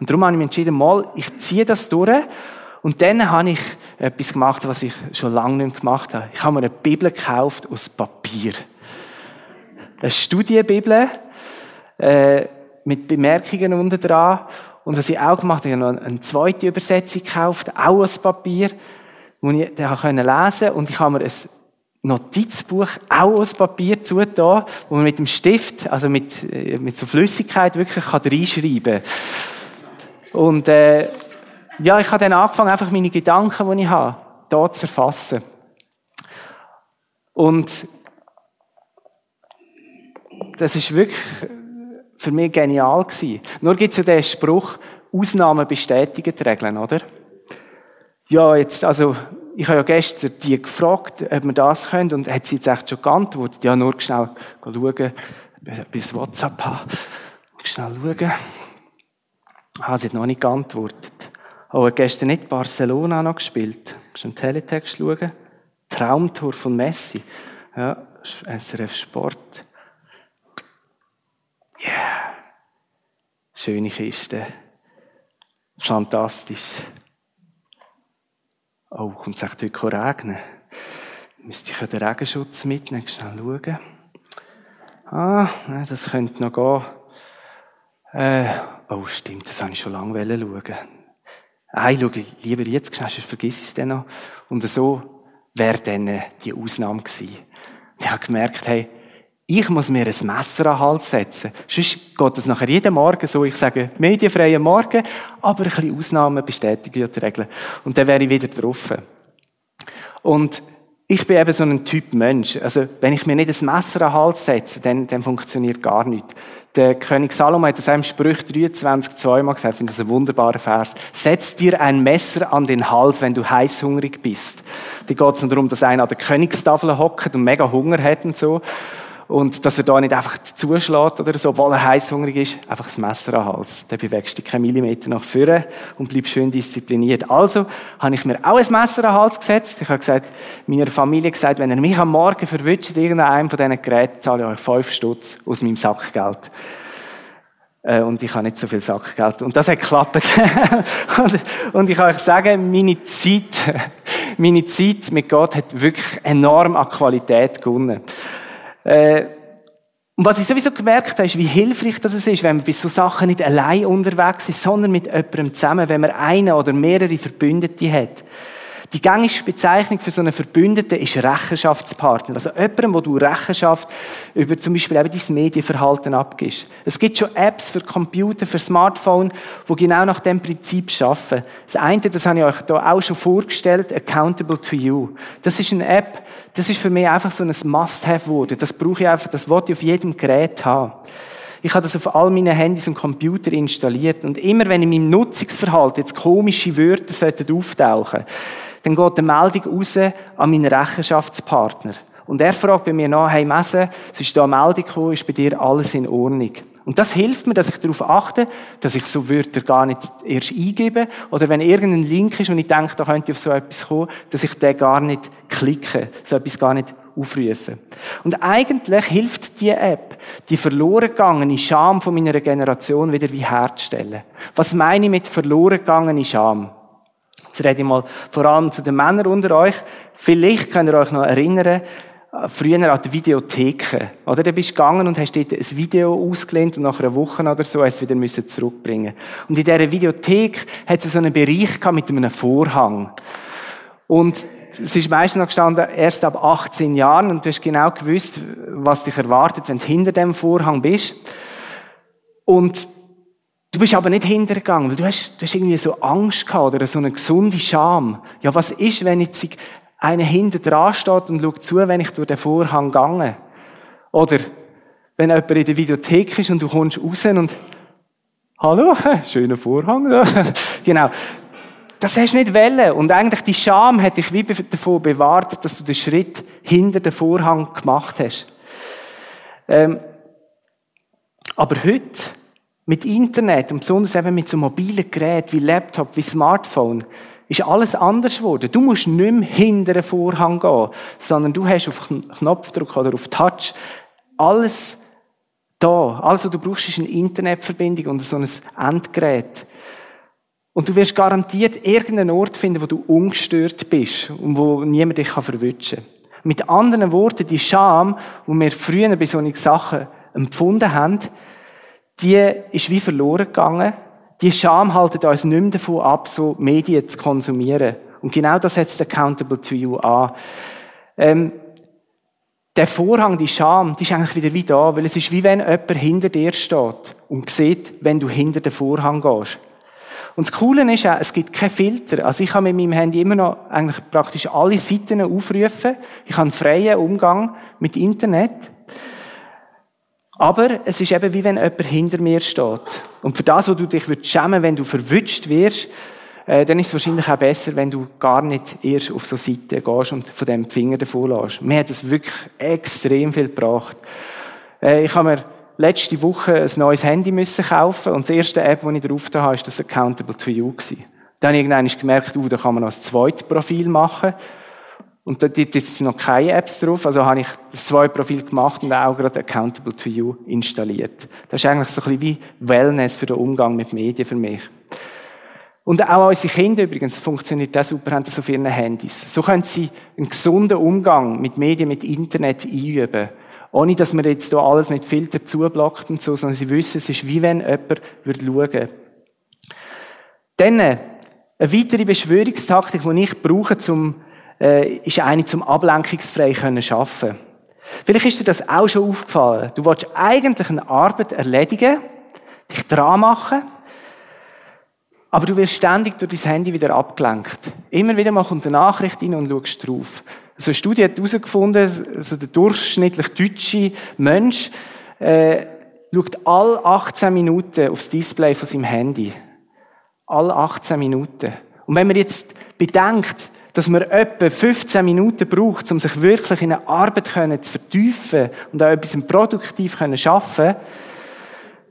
Und darum habe ich mich entschieden, mal, ich ziehe das durch und dann habe ich etwas gemacht, was ich schon lange nicht gemacht habe. Ich habe mir eine Bibel gekauft aus Papier. Eine Studienbibel, äh, mit Bemerkungen unten dran. Und was ich auch gemacht habe, ich habe noch eine zweite Übersetzung gekauft, auch aus Papier, wo ich dann lesen konnte. Und ich habe mir ein Notizbuch auch aus Papier zugetan, wo man mit dem Stift, also mit, äh, mit so Flüssigkeit wirklich kann reinschreiben kann. Und äh, ja, ich habe dann angefangen, einfach meine Gedanken, die ich habe, da zu erfassen. Und das ist wirklich für mich genial gewesen. Nur gibt es ja den Spruch, Ausnahmen bestätigen die Regeln, oder? Ja, jetzt, also, ich habe ja gestern die gefragt, ob wir das können, und hat sie jetzt echt schon geantwortet. Ja, nur schnell schauen, bis WhatsApp habe. Schnell schauen. Ah, sie hat noch nicht geantwortet. Oh, hat gestern nicht Barcelona noch gespielt. Kannst du im Teletext schauen? Traumtor von Messi. Ja, SRF Sport. Yeah. Schöne Kiste. Fantastisch. Oh, kommt es echt heute regnen? Müsste ich ja den Regenschutz mitnehmen? Schnell schauen. Ah, das könnte noch gehen. Äh, oh, stimmt, das habe ich schon lange schauen. Nein, schau lieber jetzt, sonst vergiss es dann noch. Und so wäre dann die Ausnahme gewesen. Ich habe gemerkt, hey, ich muss mir ein Messer an den Hals setzen. Sonst geht es nachher jeden Morgen so, ich sage, medienfreien Morgen, aber ein bisschen Ausnahmen bestätigen ja die Regeln. Und dann wäre ich wieder drauf. Und ich bin eben so ein Typ Mensch. Also, wenn ich mir nicht ein Messer an den Hals setze, dann, dann funktioniert gar nichts. Der König Salomo hat das einem Sprüch 23 zweimal gesagt, ich finde das ein wunderbarer Vers. Setz dir ein Messer an den Hals, wenn du heißhungrig bist. Die geht es darum, dass einer an der Königstafel hockt und mega Hunger hat und so. Und dass er da nicht einfach zuschlägt oder so, weil er heißhungrig ist, einfach das Messer am Hals. Dann bewegst du dich keinen Millimeter nach vorne und bleibst schön diszipliniert. Also habe ich mir auch ein Messer am Hals gesetzt. Ich habe gesagt, meiner Familie gesagt, wenn ihr mich am Morgen verwünscht, irgendeinem von diesen Geräten, zahle ich euch fünf Stutz aus meinem Sackgeld. Äh, und ich habe nicht so viel Sackgeld. Und das hat geklappt. und ich kann euch sagen, meine Zeit, meine Zeit mit Gott hat wirklich enorm an Qualität gewonnen. Äh, und was ich sowieso gemerkt habe, ist, wie hilfreich das ist, wenn man bei so Sachen nicht allein unterwegs ist, sondern mit jemandem zusammen, wenn man einen oder mehrere Verbündete hat. Die gängige Bezeichnung für so einen Verbündeten ist Rechenschaftspartner. Also jemandem, wo du Rechenschaft über zum Beispiel eben dein Medienverhalten abgibst. Es gibt schon Apps für Computer, für Smartphone, die genau nach dem Prinzip arbeiten. Das eine, das habe ich euch da auch schon vorgestellt, Accountable to You. Das ist eine App, das ist für mich einfach so ein Must-Have geworden. Das brauche ich einfach, das wollte ich auf jedem Gerät haben. Ich habe das auf all meinen Handys und Computer installiert. Und immer wenn in meinem Nutzungsverhalten jetzt komische Wörter auftauchen sollten, dann geht eine Meldung raus an meinen Rechenschaftspartner. Und er fragt bei mir nach, hey Messe, es ist da eine Meldung gekommen, ist bei dir alles in Ordnung? Und das hilft mir, dass ich darauf achte, dass ich so Wörter gar nicht erst eingebe. Oder wenn irgendein Link ist und ich denke, da könnte auf so etwas kommen, dass ich den gar nicht klicke, so etwas gar nicht aufrufe. Und eigentlich hilft die App, die verloren gegangene Scham von meiner Generation wieder wiederherzustellen. Was meine ich mit verloren gegangene Scham? Jetzt rede ich mal vor allem zu den Männern unter euch. Vielleicht könnt ihr euch noch erinnern, früher an die Videotheken. Oder? Du bist gegangen und hast dort ein Video ausgelehnt und nach einer Woche oder so hast es wieder zurückbringen Und in dieser Videothek hat es so einen Bereich mit einem Vorhang. Und es ist meistens noch gestanden, erst ab 18 Jahren und du hast genau gewusst, was dich erwartet, wenn du hinter dem Vorhang bist. Und du bist aber nicht hintergegangen, weil du hast, du hast irgendwie so Angst gehabt oder so eine gesunde Scham. Ja, was ist, wenn jetzt einer hinter dran steht und schaut zu, wenn ich durch den Vorhang gehe. Oder wenn jemand in der Videothek ist und du kommst raus und Hallo, schöner Vorhang. genau. Das hast du nicht wollen. Und eigentlich die Scham hat dich wie davon bewahrt, dass du den Schritt hinter den Vorhang gemacht hast. Ähm, aber heute, mit Internet und besonders eben mit so mobilen Geräten wie Laptop, wie Smartphone, ist alles anders geworden. Du musst nicht mehr hinter den Vorhang gehen, sondern du hast auf Knopfdruck oder auf Touch alles da. Alles, was du brauchst, ist eine Internetverbindung und so ein Endgerät. Und du wirst garantiert irgendeinen Ort finden, wo du ungestört bist und wo niemand dich verwutschen kann. Mit anderen Worten, die Scham, die wir früher bei solchen Sachen empfunden haben, die ist wie verloren gegangen die Scham haltet uns nicht mehr davon ab, so Medien zu konsumieren. Und genau das setzt Accountable to You an. Ähm, der Vorhang, die Scham, die ist eigentlich wieder wie da, weil es ist wie wenn jemand hinter dir steht und sieht, wenn du hinter den Vorhang gehst. Und das Coole ist auch, es gibt keine Filter. Also ich kann mit meinem Handy immer noch eigentlich praktisch alle Seiten aufrufen. Ich habe einen freien Umgang mit Internet. Aber es ist eben wie wenn jemand hinter mir steht. Und für das, wo du dich schämen wenn du verwünscht wirst, äh, dann ist es wahrscheinlich auch besser, wenn du gar nicht erst auf so Seite gehst und von dem Finger davon lässt. Mir hat es wirklich extrem viel gebracht. Äh, ich habe mir letzte Woche ein neues Handy müssen kaufen und das erste App, die ich drauf habe, ist das Accountable to You. Dann habe ich irgendwann gemerkt, uh, da kann man noch ein zweites Profil machen. Und da gibt es noch keine Apps drauf, also habe ich das zwei Profil gemacht und auch gerade Accountable to You installiert. Das ist eigentlich so ein bisschen wie Wellness für den Umgang mit Medien für mich. Und auch unsere Kinder übrigens funktioniert das super, haben das auf ihren Handys. So können sie einen gesunden Umgang mit Medien, mit Internet einüben. Ohne, dass man jetzt hier alles mit Filter zublockt und so, sondern sie wissen, es ist wie wenn jemand schauen würde. Dann, eine weitere Beschwörungstaktik, die ich brauche, um äh, ist eine zum ablenkungsfrei können schaffen. Vielleicht ist dir das auch schon aufgefallen. Du willst eigentlich eine Arbeit erledigen, dich dran machen, aber du wirst ständig durch dein Handy wieder abgelenkt. Immer wieder mal kommt eine Nachricht rein und schaust drauf. Also eine Studie hat herausgefunden, also der durchschnittlich deutsche Mensch äh, schaut alle 18 Minuten aufs Display von seinem Handy. Alle 18 Minuten. Und wenn man jetzt bedenkt, dass man etwa 15 Minuten braucht, um sich wirklich in eine Arbeit zu vertiefen und auch etwas produktiv zu schaffen,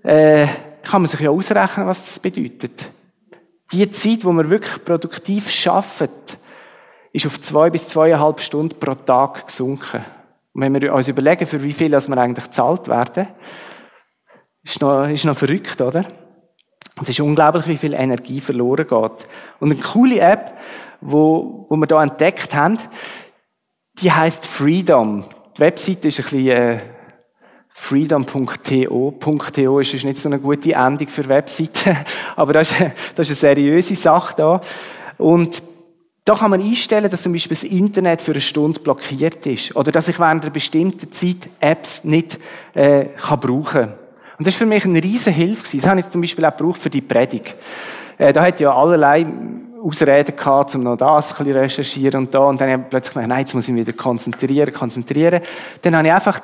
äh, kann man sich ja ausrechnen, was das bedeutet. Die Zeit, wo man wirklich produktiv schafft, ist auf zwei bis zweieinhalb Stunden pro Tag gesunken. Und wenn wir uns überlegen, für wie viel wir eigentlich gezahlt werden, ist noch, ist noch verrückt, oder? Es ist unglaublich, wie viel Energie verloren geht. Und eine coole App, wo, wo wir da entdeckt haben, die heißt Freedom. Die Webseite ist ein bisschen äh, freedom.to. .to ist nicht so eine gute Endung für Webseiten, aber das ist, das ist eine seriöse Sache da. Und da kann man einstellen, dass zum Beispiel das Internet für eine Stunde blockiert ist oder dass ich während einer bestimmten Zeit Apps nicht äh, kann brauchen Und das ist für mich eine riesen Hilfe. Das habe ich zum Beispiel auch gebraucht für die Predigt. Äh, da hat ja allerlei Ausreden gehabt, um noch das ein bisschen recherchieren und da. Und dann habe ich plötzlich gedacht, nein, jetzt muss ich mich wieder konzentrieren, konzentrieren. Dann habe ich einfach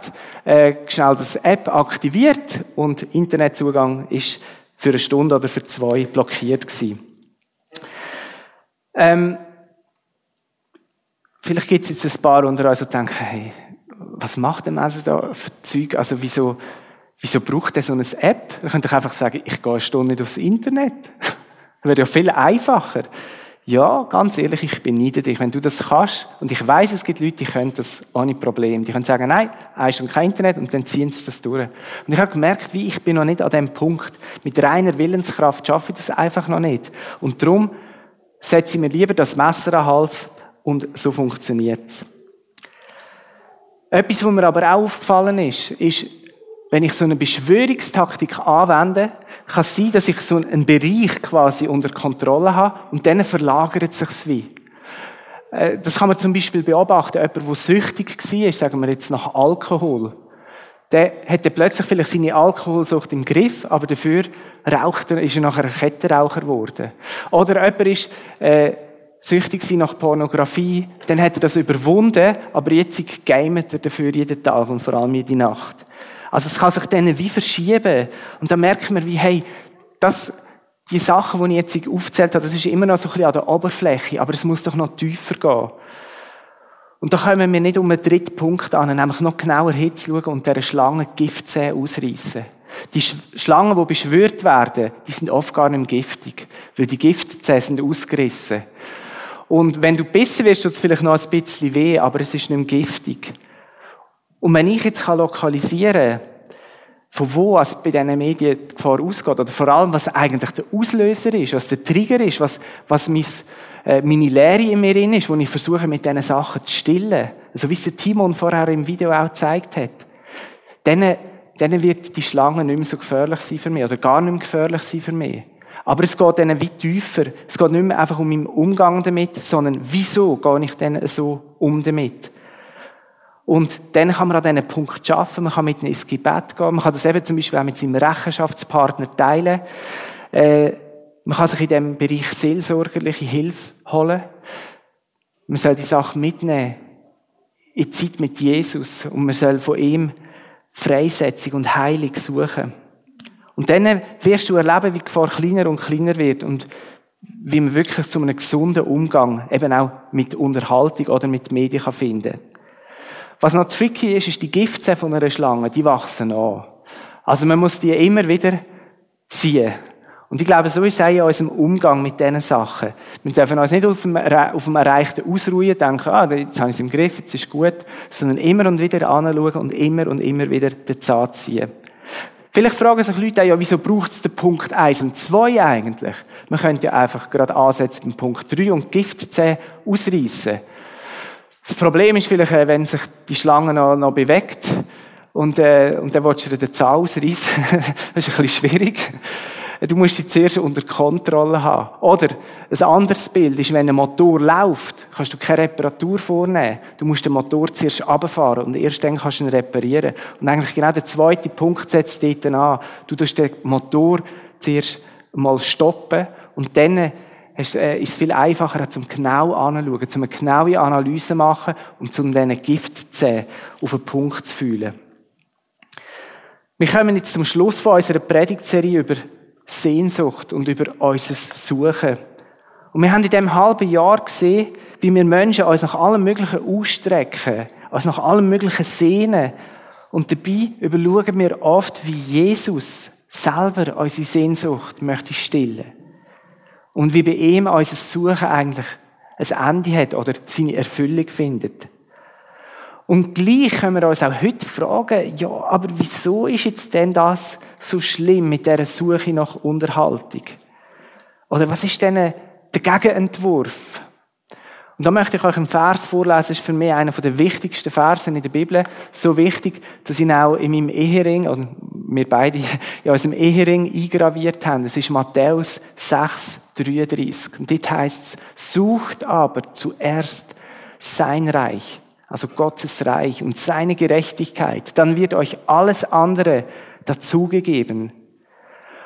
äh, schnell das App aktiviert und Internetzugang ist für eine Stunde oder für zwei blockiert gewesen. Ähm, vielleicht gibt es jetzt ein paar unter uns, die denken, hey, was macht der Mensch da für Zeug? Also wieso, wieso braucht er so eine App? Er könnte einfach sagen, ich gehe eine Stunde nicht aufs Internet. Wäre ja viel einfacher. Ja, ganz ehrlich, ich beneide dich. Wenn du das kannst, und ich weiß, es gibt Leute, die können das ohne Problem. Die können sagen, nein, eine Stunde kein Internet, und dann ziehen sie das durch. Und ich habe gemerkt, wie ich bin noch nicht an dem Punkt. Mit reiner Willenskraft schaffe ich das einfach noch nicht. Und darum setze ich mir lieber das Messer an den Hals, und so funktioniert es. Etwas, was mir aber auch aufgefallen ist, ist, wenn ich so eine Beschwörungstaktik anwende, kann es sein, dass ich so einen Bereich quasi unter Kontrolle habe und dann verlagert es sich wie. Äh, das kann man zum Beispiel beobachten. Jemand, der süchtig war, sagen wir jetzt nach Alkohol, der hätte plötzlich vielleicht seine Alkoholsucht im Griff, aber dafür raucht er, ist er nachher ein Kettenraucher geworden. Oder jemand ist äh, süchtig nach Pornografie, dann hat er das überwunden, aber jetzt gamet er dafür jeden Tag und vor allem jede Nacht. Also es kann sich dann wie verschieben. Und dann merkt man wie, hey, das, die Sachen, die ich jetzt aufgezählt habe, das ist immer noch so ein bisschen an der Oberfläche, aber es muss doch noch tiefer gehen. Und da kommen wir nicht um einen dritten Punkt an, nämlich noch genauer hinzuschauen und dieser Schlange Giftzähne ausreißen. Die Schlangen, die beschwört werden, die sind oft gar nicht giftig, weil die Giftzähne sind ausgerissen. Und wenn du bissen wirst, tut es vielleicht noch ein bisschen weh, aber es ist nicht giftig. Und wenn ich jetzt lokalisieren kann, von wo es bei diesen Medien die Gefahr ausgeht, oder vor allem, was eigentlich der Auslöser ist, was der Trigger ist, was, was mein, äh, meine Lehre in mir ist, wo ich versuche, mit diesen Sachen zu stillen, so wie es der Timon vorher im Video auch gezeigt hat, dann, dann wird die Schlange nicht mehr so gefährlich sein für mich, oder gar nicht mehr gefährlich sein für mich. Aber es geht dann wie tiefer. Es geht nicht mehr einfach um meinen Umgang damit, sondern wieso gehe ich denn so um damit? Und dann kann man an diesen Punkt schaffen, man kann mit ihnen ins Gebet gehen, man kann das eben zum Beispiel auch mit seinem Rechenschaftspartner teilen. Äh, man kann sich in diesem Bereich seelsorgerliche Hilfe holen. Man soll die Sache mitnehmen in die Zeit mit Jesus und man soll von ihm Freisetzung und Heilung suchen. Und dann wirst du erleben, wie die Gefahr kleiner und kleiner wird und wie man wirklich zu einem gesunden Umgang eben auch mit Unterhaltung oder mit Medien finden kann. Was noch tricky ist, ist die Giftzähne von einer Schlange, die wachsen an. Also man muss die immer wieder ziehen. Und ich glaube, so ist es auch in unserem Umgang mit diesen Sachen. Wir dürfen uns nicht auf dem Erreichten ausruhen, denken, ah, jetzt habe ich es im Griff, jetzt ist gut, sondern immer und wieder anschauen und immer und immer wieder den Zahn ziehen. Vielleicht fragen sich Leute auch, ja, wieso braucht es den Punkt 1 und 2 eigentlich? Man könnte ja einfach gerade ansetzen beim Punkt 3 und Giftzähne ausreißen. Das Problem ist vielleicht, äh, wenn sich die Schlange noch, noch bewegt und, äh, und dann willst du den Zahn ausreißen. das ist ein bisschen schwierig. Du musst sie zuerst unter Kontrolle haben. Oder ein anderes Bild ist, wenn ein Motor läuft, kannst du keine Reparatur vornehmen. Du musst den Motor zuerst runterfahren und erst dann kannst du ihn reparieren. Und eigentlich genau der zweite Punkt setzt dort an. Du musst den Motor zuerst mal stoppen und dann ist es viel einfacher, zum genau anzuschauen, zum eine genaue Analyse machen und zum diesen Giftzähnen auf den Punkt zu fühlen. Wir kommen jetzt zum Schluss von unserer Predigtserie über Sehnsucht und über unser Suchen. Und wir haben in diesem halben Jahr gesehen, wie wir Menschen uns nach allem Möglichen ausstrecken, uns nach allem Möglichen sehnen. Und dabei überschauen wir oft, wie Jesus selber unsere Sehnsucht möchte stillen und wie bei ihm unser Suchen eigentlich ein Ende hat oder seine Erfüllung findet. Und gleich können wir uns auch heute fragen, ja, aber wieso ist jetzt denn das so schlimm mit dieser Suche nach Unterhaltung? Oder was ist denn der Gegenentwurf? Und da möchte ich euch einen Vers vorlesen, das ist für mich einer der wichtigsten Versen in der Bibel. So wichtig, dass ich ihn auch in meinem Ehering, wir beide in unserem Ehering eingraviert haben. Das ist Matthäus 6, 33. Und dort heißt es, sucht aber zuerst sein Reich, also Gottes Reich und seine Gerechtigkeit. Dann wird euch alles andere dazugegeben.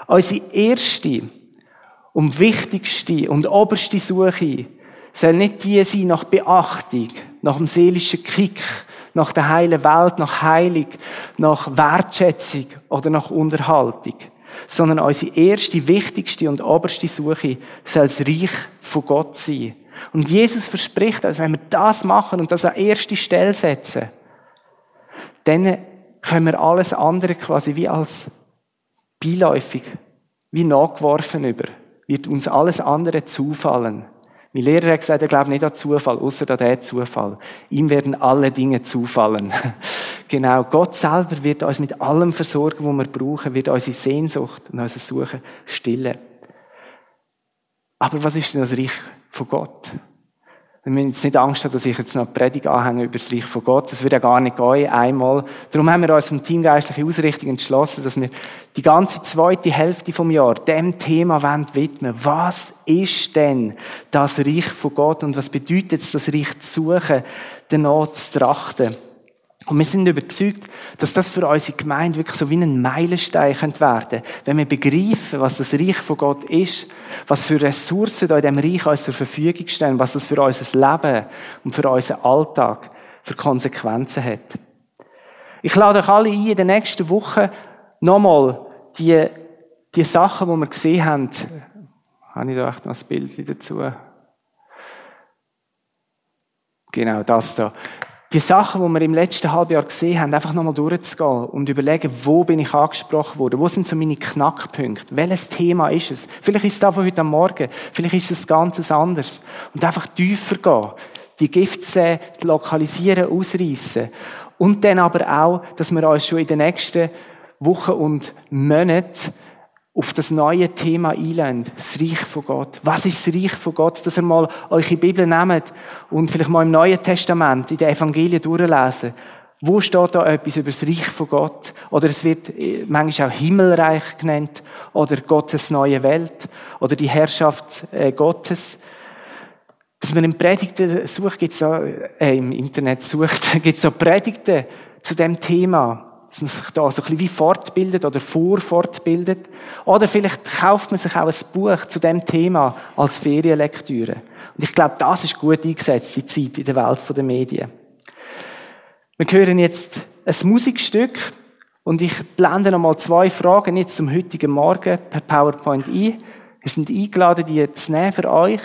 Unsere erste und wichtigste und oberste Suche soll nicht die sein nach Beachtung, nach dem seelischen Kick, nach der heilen Welt, nach Heilung, nach Wertschätzung oder nach Unterhaltung, sondern unsere erste, wichtigste und oberste Suche soll das Reich von Gott sein. Und Jesus verspricht, dass wenn wir das machen und das an erste Stelle setzen, dann können wir alles andere quasi wie als beiläufig, wie nachgeworfen über. Wird uns alles andere zufallen. Mein Lehrer hat gesagt, er glaubt nicht an Zufall, außer an den Zufall. Ihm werden alle Dinge zufallen. genau. Gott selber wird uns mit allem versorgen, was wir brauchen, wird unsere Sehnsucht und unser Suchen stillen. Aber was ist denn das Reich von Gott? Wir müssen jetzt nicht Angst haben, dass ich jetzt noch eine Predigt anhänge über das Reich von Gott. Das wird ja gar nicht gehen, einmal. Darum haben wir uns vom Team Geistliche Ausrichtung entschlossen, dass wir die ganze zweite Hälfte vom Jahr dem Thema widmen Was ist denn das Reich von Gott und was bedeutet es, das Reich zu suchen, danach zu trachten? Und wir sind überzeugt, dass das für unsere Gemeinde wirklich so wie ein Meilenstein werden könnte, wenn wir begreifen, was das Reich von Gott ist, was für Ressourcen da in diesem Reich uns zur Verfügung stehen, was das für unser Leben und für unseren Alltag für Konsequenzen hat. Ich lade euch alle ein, in den nächsten Wochen nochmal die, die Sachen, die wir gesehen haben, habe ich da echt noch ein Bild dazu? Genau, das da die Sachen, die wir im letzten Halbjahr gesehen haben, einfach nochmal durchzugehen und überlegen, wo bin ich angesprochen worden? Wo sind so meine Knackpunkte? Welches Thema ist es? Vielleicht ist es da von heute am Morgen. Vielleicht ist es ganz anderes. Und einfach tiefer gehen. Die Giftzähne lokalisieren, ausreißen. Und dann aber auch, dass wir uns schon in den nächsten Wochen und Monaten auf das neue Thema einladen, das Reich von Gott. Was ist das Reich von Gott? Dass ihr mal eure Bibel nehmt und vielleicht mal im Neuen Testament, in den Evangelien durchlesen. Wo steht da etwas über das Reich von Gott? Oder es wird äh, manchmal auch Himmelreich genannt oder Gottes neue Welt oder die Herrschaft äh, Gottes. Dass man im Predigten sucht, gibt's so, äh, im Internet sucht, gibt's so Predigten zu dem Thema dass man sich da so ein bisschen wie fortbildet oder vorfortbildet. Oder vielleicht kauft man sich auch ein Buch zu dem Thema als Ferienlektüre. Und ich glaube, das ist gut eingesetzt, die Zeit in der Welt der Medien. Wir hören jetzt ein Musikstück und ich blende nochmal zwei Fragen jetzt zum heutigen Morgen per PowerPoint ein. Wir sind eingeladen, die zu nehmen für euch.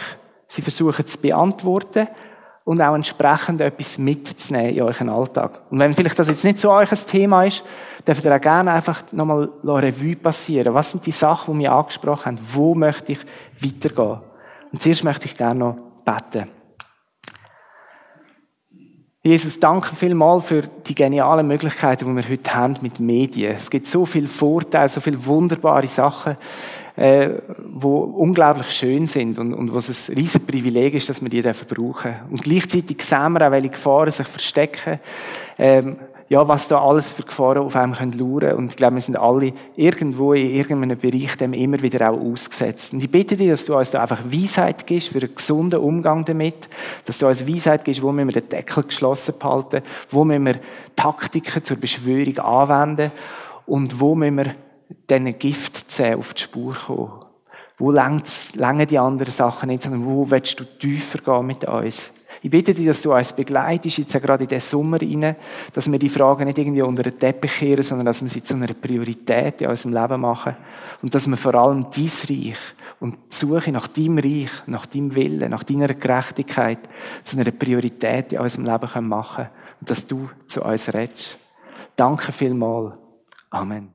Sie versuchen zu beantworten und auch entsprechend etwas mitzunehmen in euren Alltag. Und wenn vielleicht das jetzt nicht so euch ein Thema ist, dürft ihr auch gerne einfach nochmal Revue passieren. Was sind die Sachen, die wir angesprochen haben? Wo möchte ich weitergehen? Und zuerst möchte ich gerne noch beten. Jesus, danke vielmals für die genialen Möglichkeiten, die wir heute haben mit Medien. Es gibt so viele Vorteile, so viele wunderbare Sachen äh, wo unglaublich schön sind und, und was ein riesen Privileg ist, dass wir die dürfen brauchen. Und gleichzeitig sehen wir auch, welche Gefahren sich verstecken, ähm, ja, was da alles für Gefahren auf einem können lauern. Und ich glaube, wir sind alle irgendwo in irgendeinem Bereich dem immer wieder auch ausgesetzt. Und ich bitte dich, dass du uns da einfach Weisheit gibst für einen gesunden Umgang damit, dass du uns Weisheit gibst, wo müssen wir den Deckel geschlossen behalten, wo müssen wir Taktiken zur Beschwörung anwenden und wo müssen wir diesen Giftzähnen auf die Spur kommen? Wo länger die anderen Sachen nicht, sondern wo willst du tiefer gehen mit uns? Ich bitte dich, dass du uns begleitest, jetzt gerade in den Sommer rein, dass wir die Fragen nicht irgendwie unter den Teppich kehren, sondern dass wir sie zu einer Priorität in unserem Leben machen. Und dass wir vor allem dein Reich und die Suche nach deinem Reich, nach deinem Willen, nach deiner Gerechtigkeit zu einer Priorität in unserem Leben machen können. Und dass du zu uns redest. Danke vielmals. Amen.